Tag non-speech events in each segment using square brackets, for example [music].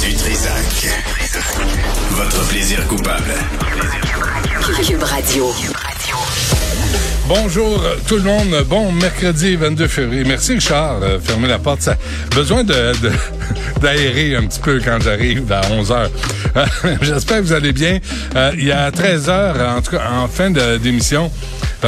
Du Trisac. Votre plaisir coupable. Cube Radio. Bonjour tout le monde. Bon mercredi 22 février. Merci Richard. Fermez la porte. Ça, besoin de, de- [laughs] d'aérer un petit peu quand j'arrive à 11 heures. [laughs] J'espère que vous allez bien. Euh, il y a 13 heures, en tout cas en fin de- d'émission,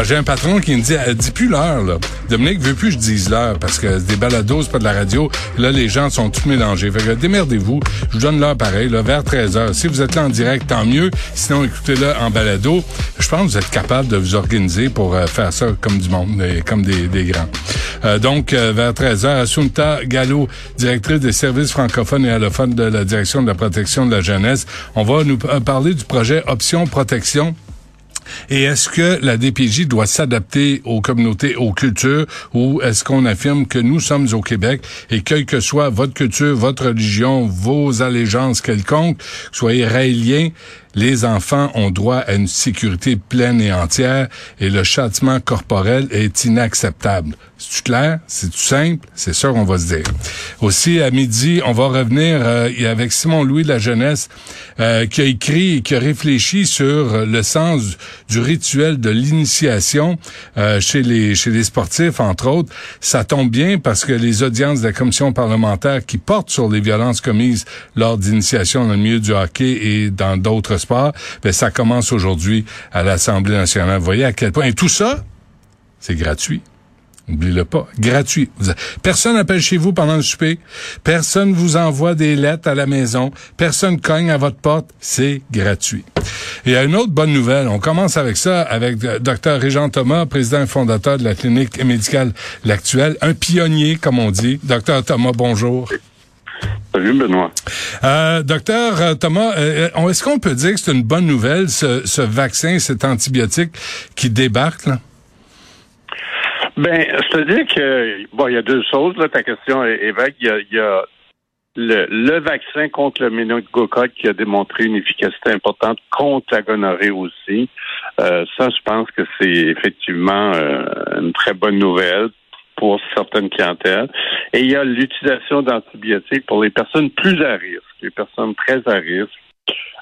j'ai un patron qui me dit, euh, dis plus l'heure. là. Dominique veut plus que je dise l'heure parce que c'est des balados, c'est pas de la radio. Là, les gens sont tous mélangés. Fait que démerdez-vous. Je vous donne l'heure pareil, là, vers 13 heures. Si vous êtes là en direct, tant mieux. Sinon, écoutez-le en balado. Je pense que vous êtes capable de vous organiser pour euh, faire ça comme du monde, et comme des, des grands. Euh, donc, euh, vers 13 heures, Assunta Gallo, directrice des services francophones et allophones de la Direction de la protection de la jeunesse. On va nous euh, parler du projet Option Protection. Et est-ce que la DPJ doit s'adapter aux communautés, aux cultures, ou est-ce qu'on affirme que nous sommes au Québec et quelle que soit votre culture, votre religion, vos allégeances quelconques, soyez raéliens, les enfants ont droit à une sécurité pleine et entière et le châtiment corporel est inacceptable. C'est clair? C'est simple? C'est ça qu'on va se dire. Aussi, à midi, on va revenir euh, avec Simon Louis de la Jeunesse euh, qui a écrit et qui a réfléchi sur le sens du rituel de l'initiation euh, chez les chez les sportifs, entre autres. Ça tombe bien parce que les audiences de la commission parlementaire qui portent sur les violences commises lors d'initiation dans le milieu du hockey et dans d'autres sports, ben, ça commence aujourd'hui à l'Assemblée nationale. Vous voyez à quel point... Et tout ça, c'est gratuit. N'oubliez-le pas. Gratuit. Personne n'appelle chez vous pendant le souper. Personne vous envoie des lettres à la maison. Personne cogne à votre porte. C'est gratuit. Et a une autre bonne nouvelle. On commence avec ça, avec Dr. Régent Thomas, président et fondateur de la clinique médicale L'Actuelle. Un pionnier, comme on dit. Dr. Thomas, bonjour. Salut Benoît. Euh, docteur euh, Thomas, euh, est-ce qu'on peut dire que c'est une bonne nouvelle, ce, ce vaccin, cet antibiotique qui débarque? Là? Ben, c'est-à-dire que bon, il y a deux choses. Là, ta question est, est vague. Il y a, il y a le, le vaccin contre le méningocoque qui a démontré une efficacité importante contre la gonorrhée aussi. Euh, ça, je pense que c'est effectivement euh, une très bonne nouvelle pour certaines clientèles. Et il y a l'utilisation d'antibiotiques pour les personnes plus à risque, les personnes très à risque.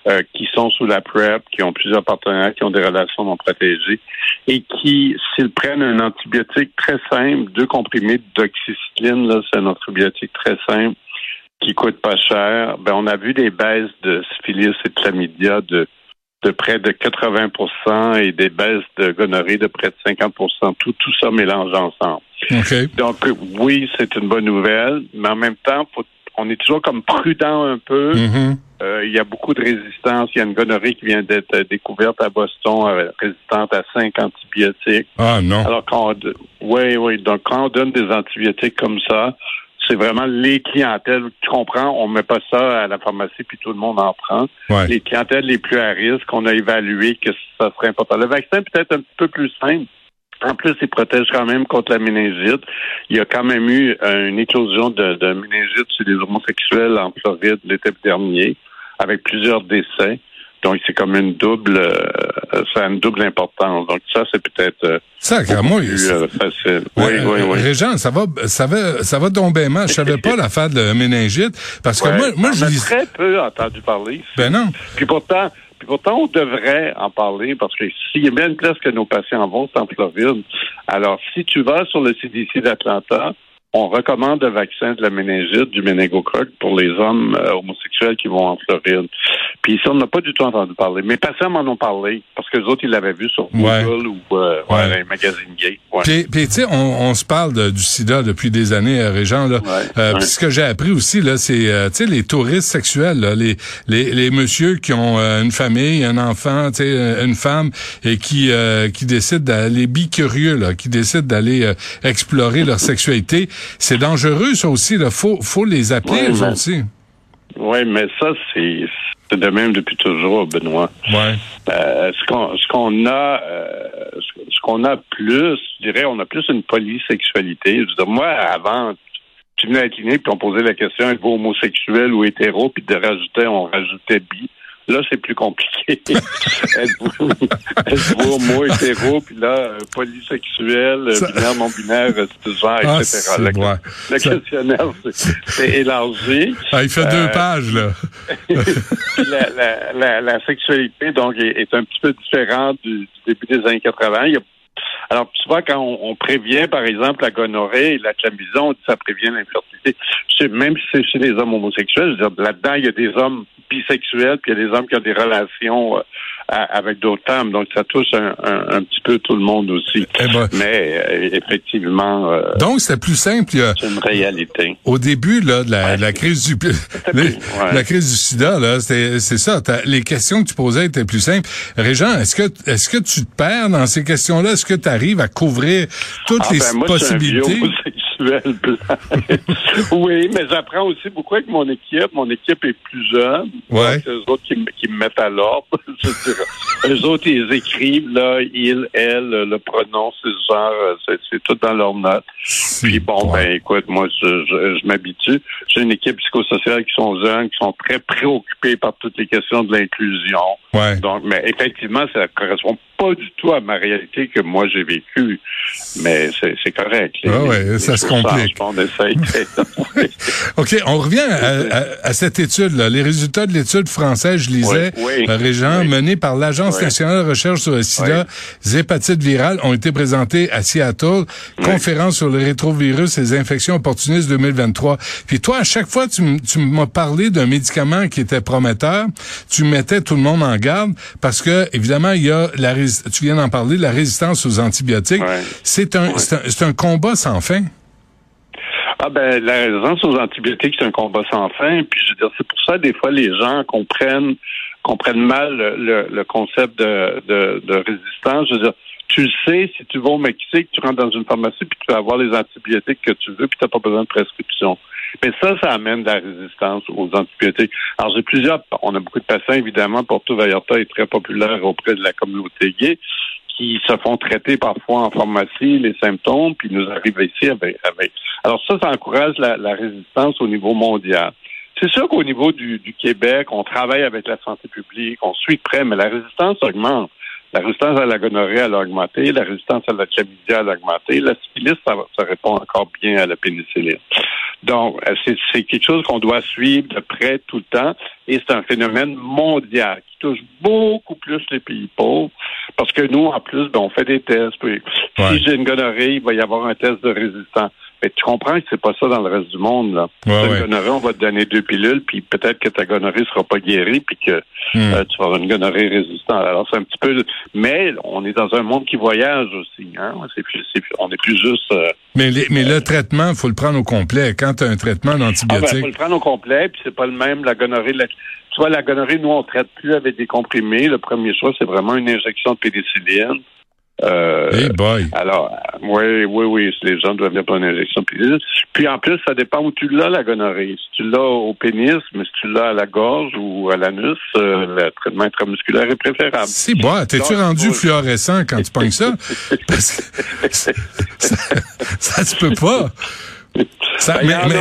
euh, qui sont sous la PrEP, qui ont plusieurs partenaires, qui ont des relations non protégées et qui, s'ils prennent un antibiotique très simple, deux comprimés d'oxycycline, là, c'est un antibiotique très simple qui coûte pas cher, ben, on a vu des baisses de syphilis et de chlamydia de, de près de 80% et des baisses de gonorrhée de près de 50 tout, tout ça mélange ensemble. OK. Donc, oui, c'est une bonne nouvelle, mais en même temps, faut- on est toujours comme prudent un peu. Mhm. Euh, il y a beaucoup de résistance. Il y a une gonorrhée qui vient d'être euh, découverte à Boston, euh, résistante à cinq antibiotiques. Ah non. Alors, quand on, oui, oui. Donc, quand on donne des antibiotiques comme ça, c'est vraiment les clientèles. Tu comprends? On met pas ça à la pharmacie puis tout le monde en prend. Ouais. Les clientèles les plus à risque, on a évalué que ça serait important. Le vaccin peut être un peu plus simple. En plus, il protège quand même contre la méningite. Il y a quand même eu euh, une éclosion de, de méningite chez les homosexuels en Floride l'été dernier, avec plusieurs décès. Donc, c'est comme une double, euh, ça a une double importance. Donc, ça, c'est peut-être euh, plus euh, facile. Oui, oui, euh, oui. Régent, ça va, ça va, ça va bien mal. Je savais pas [laughs] l'affaire de méningite parce que Ouais, moi, moi, je lis. très peu entendu parler. Ben non. Puis pourtant, puis pourtant, on devrait en parler parce que s'il y a bien une place que nos patients vont, c'est en Floride. Alors, si tu vas sur le CDC d'Atlanta, on recommande le vaccin de la méningite, du méningocoque pour les hommes euh, homosexuels qui vont en Floride. Puis ça, on n'a pas du tout entendu parler. Mes patients m'en ont parlé parce que les autres, ils l'avaient vu sur Google ou euh, Ouais. ouais, les magazines gays. Ouais. Puis, tu sais, on, on se parle de- du sida depuis des années, euh, Régent. Là. Euh, ouais. puis ce que j'ai appris aussi, là, c'est euh, tu sais, les touristes sexuels, là, les, les, les messieurs qui ont euh, une famille, un enfant, tu sais, euh, une femme, et qui, euh, qui décident d'aller bicurieux, là, qui décident d'aller euh, explorer leur sexualité. C'est dangereux, ça aussi. Là. Faut, faut les appeler, mais- aussi. Oui, mais ça, c'est de même depuis toujours, Benoît. Ouais. Euh, ce qu'on a euh, ce ce qu'on a plus, je dirais, on a plus une polysexualité. Je veux dire, moi, avant, tu venais à la clinique puis on posait la question êtes-vous homosexuel ou hétéro, puis de rajouter, on rajoutait bi. Là, c'est plus compliqué. [laughs] êtes-vous êtes-vous homo hétéro, puis là, euh, polysexuel, euh, Ça- binaire, non binaire, euh, c'est genre, Ah, etc. c'est- Le, ouais. le Ça- questionnaire, c'est- c'est élargi. Ah, il fait Euh, deux pages, là. [laughs] La, la, la, la sexualité, donc, est, est un petit peu différente du, du début des années 80. Il y a- alors, souvent, quand on, on prévient, par exemple, la gonorrhée et la chlamydia, on dit ça prévient l'infertilité. Même si c'est chez les hommes homosexuels, je veux dire, là-dedans, il y a des hommes bisexuels, puis il y a des hommes qui ont des relations euh, avec d'autres femmes. Donc, ça touche un, un- un petit peu tout le monde aussi. Eh ben, Mais, euh, effectivement, euh, donc, c'était plus simple. c'est une réalité. au début là, de la, Ouais. de la crise du [laughs] plus- les- ouais. la crise du sida là, c'est c'est ça. Les questions que tu posais étaient plus simples. Régent, est-ce que est-ce que tu te perds dans ces questions-là? Est-ce que tu arrives à couvrir toutes Ah, les ben, moi, possibilités? [laughs] oui, mais j'apprends aussi beaucoup avec mon équipe. Mon équipe est plus jeune. Ouais. Donc, C'est eux autres qui, me- mettent à l'ordre. [laughs] eux autres, ils écrivent, là, il, elle, le pronom, c'est ce genre, euh, c'est, tout dans leurs notes. Puis bon, ouais. ben écoute, moi, je, je, je m'habitue. J'ai une équipe psychosociale qui sont jeunes, qui sont très préoccupés par toutes les questions de l'inclusion. Ouais. Donc, mais effectivement, ça correspond pas du tout à ma réalité que moi j'ai vécue. Mais c'est, correct. Les- Ah ouais, les ça se complique. On essaye. [laughs] OK, on revient à, à- à cette étude là, les résultats de l'étude française, je lisais Oui, oui. euh, Régent, Oui. menée par l'Agence nationale de recherche sur le sida, hépatites virales ont été présentés à Seattle, conférence sur le rétrovirus et les infections opportunistes 2023. Puis toi à chaque fois tu, tu m'as parlé d'un médicament qui était prometteur, tu mettais tout le monde en garde parce que évidemment il y a la tu viens d'en parler la résistance aux antibiotiques. Ouais. C'est un c'est un combat sans fin. Ah ben la résistance aux antibiotiques, c'est un combat sans fin. Puis je veux dire, c'est pour ça des fois les gens comprennent comprennent mal le, le- le concept de, de, de résistance. Je veux dire, tu le sais, si tu vas au Mexique, tu rentres dans une pharmacie puis tu vas avoir les antibiotiques que tu veux, puis tu n'as pas besoin de prescription. Mais ça, ça amène de la résistance aux antibiotiques. Alors, j'ai plusieurs, on a beaucoup de patients, évidemment, Porto Vallarta est très populaire auprès de la communauté gay, qui se font traiter parfois en pharmacie les symptômes, puis nous arrivent ici avec. Alors ça, ça encourage la, résistance au niveau mondial. C'est sûr qu'au niveau du, Québec, on travaille avec la santé publique, on suit près, mais la résistance augmente. La résistance à la gonorrhée, elle a augmenté. La résistance à la chlamydia, elle a augmenté. La syphilis, ça, ça répond encore bien à la pénicilline. Donc, euh, c'est quelque chose qu'on doit suivre de près tout le temps. Et c'est un phénomène mondial qui touche beaucoup plus les pays pauvres. Parce que nous, en plus, ben, on fait des tests. Puis, Ouais. Si j'ai une gonorrhée, il va y avoir un test de résistance. Mais tu comprends que c'est pas ça dans le reste du monde. Là. Ouais, ouais. une gonorrhée, on va te donner deux pilules, puis peut-être que ta gonorrhée sera pas guérie, puis que Hmm. euh, tu vas avoir une gonorrhée résistante. Alors c'est un petit peu, mais on est dans un monde qui voyage aussi. Hein? C'est on est plus juste. euh, Mais, les- mais le traitement, faut le prendre au complet. Quand tu as un traitement Ah ben, d'antibiotiques, faut le prendre au complet, puis c'est pas le même la gonorrhée. La... Tu vois, la gonorrhée, nous on traite plus avec des comprimés. Le premier choix, c'est vraiment une injection de pénicilline. Euh, hey boy. Alors, oui, oui, oui, les gens doivent bien prendre une injection de pénicilline. Puis en plus, ça dépend où tu l'as, la gonorrhée. Si tu l'as au pénis, mais si tu l'as à la gorge ou à l'anus, euh, le traitement intramusculaire est préférable. Si, bois, t'es-tu rendu fluorescent quand tu pognes ça? [laughs] Parce que ça, ça se peut pas. Ça- Ben, mais,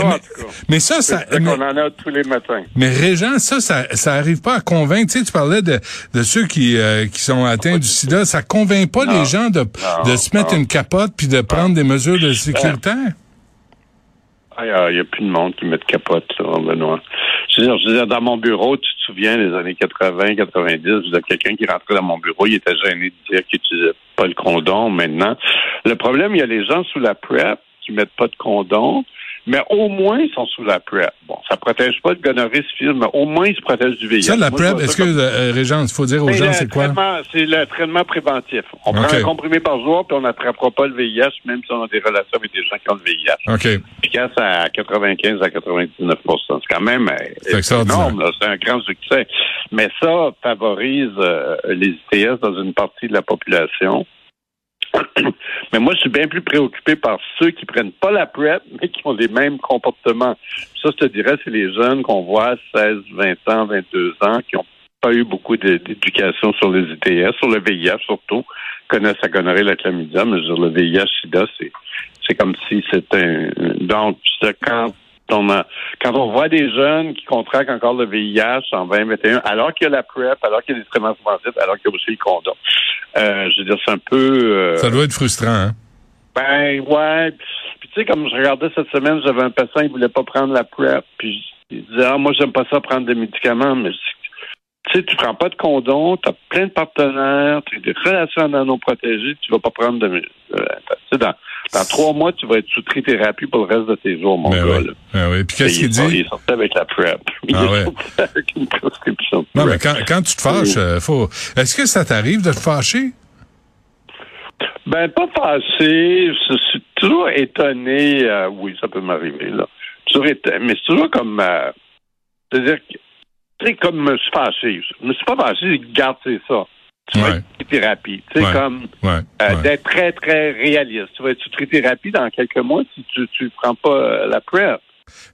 mais- ça, ça, qu'on en a tous les matins. mais Régent, ça, ça, ça arrive pas à convaincre. Tu sais, tu parlais de, de ceux qui, euh, qui sont atteints du sida. Ça convainc pas les gens de, de se mettre non. une capote puis de prendre des mesures de sécurité. Ah, Il n'y a, a plus de monde qui met de capote, là, Benoît. Je veux, dire, dans mon bureau, tu te souviens, les années 80, 90, je veux dire, quelqu'un qui rentrait dans mon bureau, il était gêné de dire qu'il n'utilisait pas le condom maintenant. Le problème, il y a les gens sous la PrEP qui mettent pas de condom, mais au moins ils sont sous la PrEP. Bon, ça protège pas de gonorrhée syphilis, mais au moins ils se protègent du VIH. Ça, la Moi, PrEP, est-ce que, comme- euh, Régence, il faut dire aux gens, c'est quoi? C'est le traitement préventif. On prend un comprimé par jour, puis on n'attrapera pas le VIH, même si on a des relations avec des gens qui ont le VIH. OK. Efficace à 95 à 99 C'est quand même euh, énorme, c'est un grand succès. Mais ça favorise euh, les ITS dans une partie de la population. [coughs] Mais moi, je suis bien plus préoccupé par ceux qui prennent pas la PrEP, mais qui ont les mêmes comportements. Ça, je te dirais, c'est les jeunes qu'on voit 16, 20 ans, 22 ans, qui ont pas eu beaucoup d'éducation sur les ITS, sur le VIH surtout, connaissent la gonorrhée, la chlamydia, mais dire, le VIH, SIDA, c'est comme si c'était un... Donc, quand quand on voit des jeunes qui contractent encore le VIH en 2021, alors qu'il y a la PrEP, alors qu'il y a des traitements préventifs, alors qu'il y a aussi le condom. Euh, je veux dire, c'est un peu... euh, Ça doit être frustrant, hein? ben ouais. Puis tu sais, comme je regardais cette semaine, j'avais un patient, il voulait pas prendre la PrEP. Puis il disait Ah, moi j'aime pas ça prendre des médicaments, mais tu sais, tu prends pas de condom, tu as plein de partenaires, tu as des relations nanoprotégées, tu vas pas prendre de euh, dans, dans trois mois, tu vas être sous trithérapie pour le reste de tes jours, mon Ben gars. oui. Ben oui. Puis qu'est-ce qu'il il, dit? il sortait avec la PrEP. [laughs] Il Ah est ouais. sorti avec une prescription Non, mais quand, quand tu te fâches, euh, faut. Est-ce que ça t'arrive de te fâcher? Ben, pas fâché. Je suis toujours étonné. euh, oui, ça peut m'arriver, là. Toujours étonné. Mais c'est toujours comme. euh, C'est-à-dire que. Tu sais, comme me suis fâché. Je me suis pas fâché, garde, c'est ça. Tu vas Ouais. être sous thérapie. Tu sais, Ouais. comme. Ouais. euh, ouais. D'être très, très réaliste. Tu vas être sous thérapie dans quelques mois si tu tu prends pas euh, la PrEP.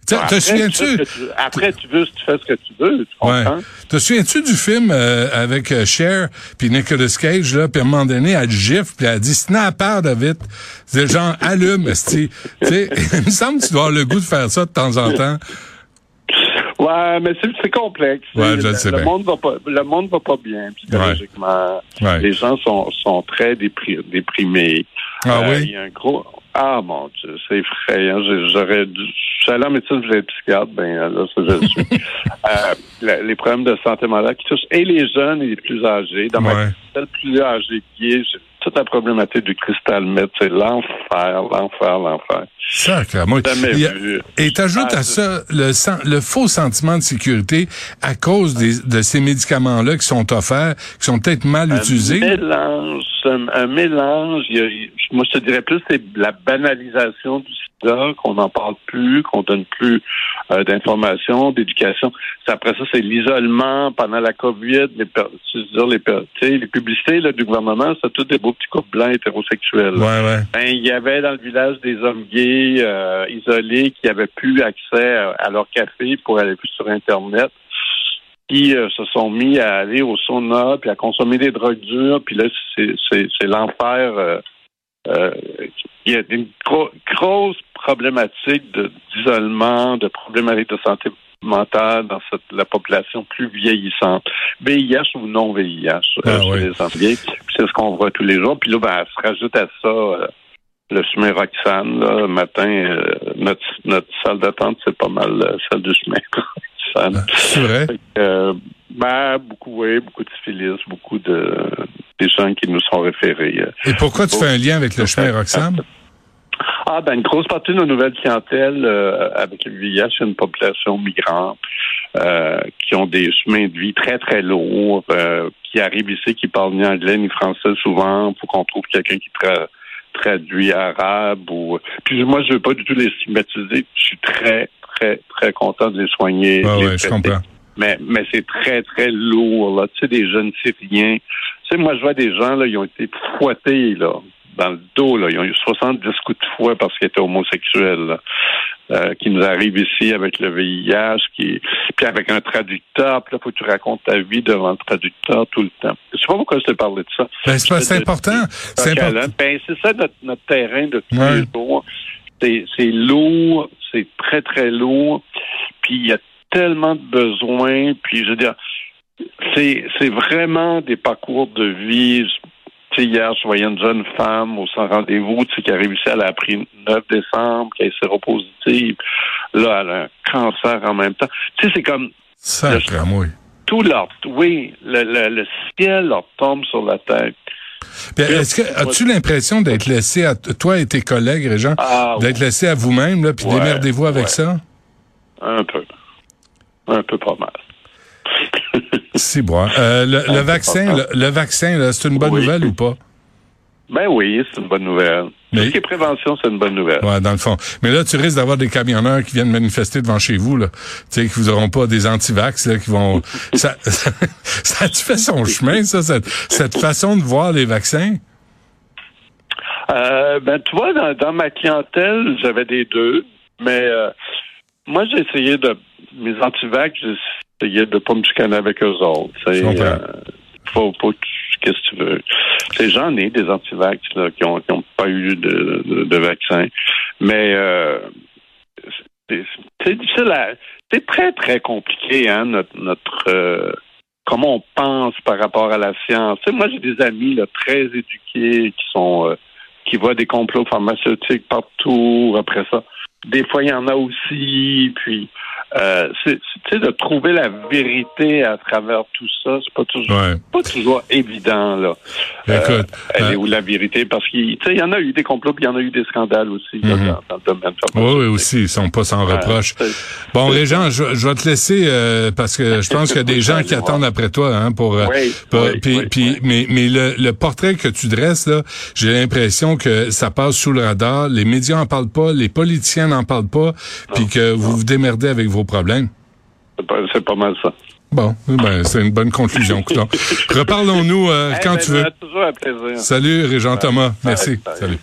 Te, Après, te souviens-tu? tu- Après, tu veux, tu fais ce que tu veux. Tu Ouais. comprends? Te souviens-tu du film euh, avec euh, Cher puis Nicolas Cage là, puis à un moment donné elle gifle puis elle dit snap out of it. C'est genre allume. [laughs] Tu sais, il me semble que tu dois avoir le goût de faire ça de temps en temps. Ouais, mais c'est c'est complexe. Ouais, je le le, sais le bien. monde va pas, le monde va pas bien psychologiquement. Ouais. Les gens sont, sont très dépri- déprimés. Ah Euh, oui? Il y a un gros. Ah mon Dieu, c'est effrayant. J'aurais dû. Je suis allé en médecine, je psychiatre, ben là, ça je le suis. [laughs] Euh, les problèmes de santé mentale qui touchent et les jeunes et les plus âgés. Dans Ouais. ma celle plus âgée qui est, toute la problématique du cristal meth, c'est l'enfer, l'enfer, l'enfer. Sacre, moi. Jamais Il y a- vu. Et t'ajoutes Ah, à ça le, le faux sentiment de sécurité à cause des, de ces médicaments-là qui sont offerts, qui sont peut-être mal utilisés. Un mélange, un, un mélange. il y a- il- moi, je te dirais plus, c'est la banalisation du qu'on n'en parle plus, qu'on donne plus euh, d'informations, d'éducation. Après ça, c'est l'isolement pendant la COVID, les, dire, les, les publicités là, du gouvernement, c'est tous des beaux petits couples blancs hétérosexuels. Ouais, ouais. Ben, il y avait dans le village des hommes gays euh, isolés qui avaient plus accès à, à leur café pour aller plus sur Internet, qui euh, se sont mis à aller au sauna puis à consommer des drogues dures. Puis là, c'est, l'enfer. euh, euh, il y a une gro- grosse problématique de, d'isolement, de problématiques de santé mentale dans cette, la population plus vieillissante. VIH ou non VIH euh, Ah chez oui. les c'est ce qu'on voit tous les jours. Puis là, ben, se rajoute à ça euh, le Sumeroxane. Là, le matin, euh, notre, notre salle d'attente, c'est pas mal euh, celle du Sumeroxane. [laughs] C'est vrai. Que, ben, beaucoup, oui, beaucoup de syphilis, beaucoup de des gens qui nous sont référés. euh. Et pourquoi tu fais un lien avec le chemin Roxham? Ah, ben, une grosse partie de nos nouvelles clientèles euh, avec le VIH, c'est une population migrante euh, qui ont des chemins de vie très, très lourds, euh, qui arrivent ici, qui parlent ni anglais ni français souvent, pour qu'on trouve quelqu'un qui tra- traduit arabe ou. Puis moi, je veux pas du tout les stigmatiser. Je suis très, très, très content de les soigner. Ah les ouais, je comprends. Mais, mais c'est très, très lourd, là. Tu sais, des jeunes Syriens. Tu sais, moi, je vois des gens, là, ils ont été fouettés, là, dans le dos, là. Ils ont eu 70 coups de fouet parce qu'ils étaient homosexuels, là. Euh, qui nous arrivent ici avec le VIH, qui, puis avec un traducteur, puis là, faut que tu racontes ta vie devant le traducteur tout le temps. Je sais pas pourquoi je t'ai parlé de ça. Ben, c'est important. C'est important. Ben, c'est ça notre, notre terrain de tous Ouais. les jours. C'est, c'est lourd, c'est très, très lourd. Puis il y a tellement de besoins. Puis je veux dire, c'est, c'est vraiment des parcours de vie. Tu sais, hier, je voyais une jeune femme au sans rendez-vous, tu sais, qui arrive ici, elle a appris le 9 décembre, qui est séropositive. Là, elle a un cancer en même temps. Tu sais, c'est comme Sacre, moi. tout leur, oui, le, le, le ciel leur tombe sur la tête. Puis, est-ce que as-tu l'impression d'être laissé à toi et tes collègues, Régent, Ah, d'être laissé à vous-même, là, puis démerdez-vous avec ouais. ça? Un peu. Un peu pas mal. C'est bon. Euh, le, le vaccin, c'est le, le vaccin, là, c'est une bonne Oui. nouvelle ou pas? Ben oui, c'est une bonne nouvelle. Mais- Tout ce qui est prévention, c'est une bonne nouvelle. Ouais, dans le fond. Mais là, tu risques d'avoir des camionneurs qui viennent manifester devant chez vous, là. Tu sais, qui vous auront pas des antivax, là, qui vont. [laughs] ça, ça, ça a-tu fait son chemin, ça, cette, cette façon de voir les vaccins? Euh, ben, tu vois, dans, dans ma clientèle, j'avais des deux, mais euh, moi, j'ai essayé de... Mes antivax, j'ai essayé de pas me chicaner avec eux autres. Euh, faut, faut qu'est-ce que tu veux. C'est j'en ai des antivax là, qui ont, qui ont pas eu de, de, de vaccin, mais euh, c'est, difficile à... C'est très, très compliqué, hein, notre... notre euh, comment on pense par rapport à la science. Moi, j'ai des amis là, très éduqués qui sont... euh, qui voient des complots pharmaceutiques partout. Après ça, des fois, il y en a aussi. Puis, euh, c'est, c'est, tu sais, de trouver la vérité à travers tout ça, c'est pas toujours, Ouais. pas toujours évident, là. Écoute, Elle euh, est où la vérité? Parce qu'il tu sais, il y en a eu des complots, puis il y en a eu des scandales aussi là, Mhm. dans, dans le domaine oui, oui, aussi, ils sont pas sans reproche. Ouais, c'est- Bon, Régent, je, je vais te laisser euh, parce que je pense qu'il y a des gens qui [laughs] attendent après toi hein, pour. euh, Oui, pour- oui, puis, oui, puis- oui. mais, mais le, le portrait que tu dresses là, j'ai l'impression que ça passe sous le radar. Les médias en parlent pas, les politiciens n'en parlent pas, puis que vous vous démerdez avec problèmes. C'est pas, mal ça. Bon, ben c'est une bonne conclusion. [laughs] Reparlons-nous euh, Eh quand ben, tu veux. toujours un plaisir. Salut, Régent Thomas. Merci. Salut.